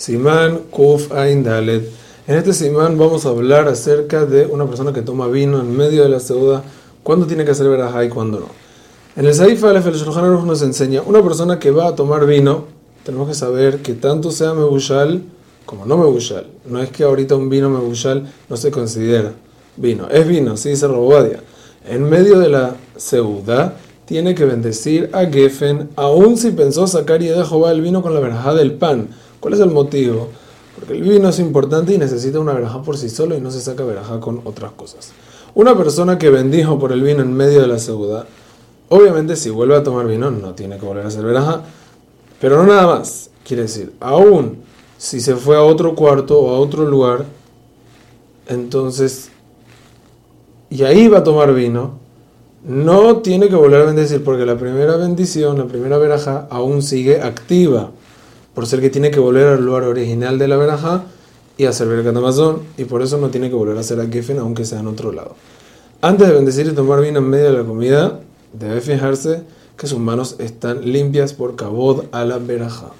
Simán Kuf Ain Dalet. En este Simán vamos a hablar acerca de una persona que toma vino en medio de la ceuda, cuándo tiene que hacer verajá y cuándo no. En el Saif Aleph el Shulchan nos enseña, una persona que va a tomar vino, tenemos que saber que tanto sea mebushal como no mebushal. No es que ahorita un vino mebushal no se considera vino, es vino, sí dice Robadia. En medio de la ceuda tiene que bendecir a Geffen, aun si pensó sacar y de Jehová el vino con la verajá del pan ¿Cuál es el motivo? Porque el vino es importante y necesita una verajá por sí solo y no se saca verajá con otras cosas. Una persona que bendijo por el vino en medio de la seguridad, obviamente si vuelve a tomar vino no tiene que volver a hacer verajá, pero no nada más. Quiere decir, aún si se fue a otro cuarto o a otro lugar, entonces, y ahí va a tomar vino, no tiene que volver a bendecir porque la primera bendición, la primera verajá, aún sigue activa por ser que tiene que volver al lugar original de la verajá y hacer el Amazon, y por eso no tiene que volver a hacer a Geffen aunque sea en otro lado. Antes de bendecir y tomar vino en medio de la comida, debe fijarse que sus manos están limpias por cabod a la verajá.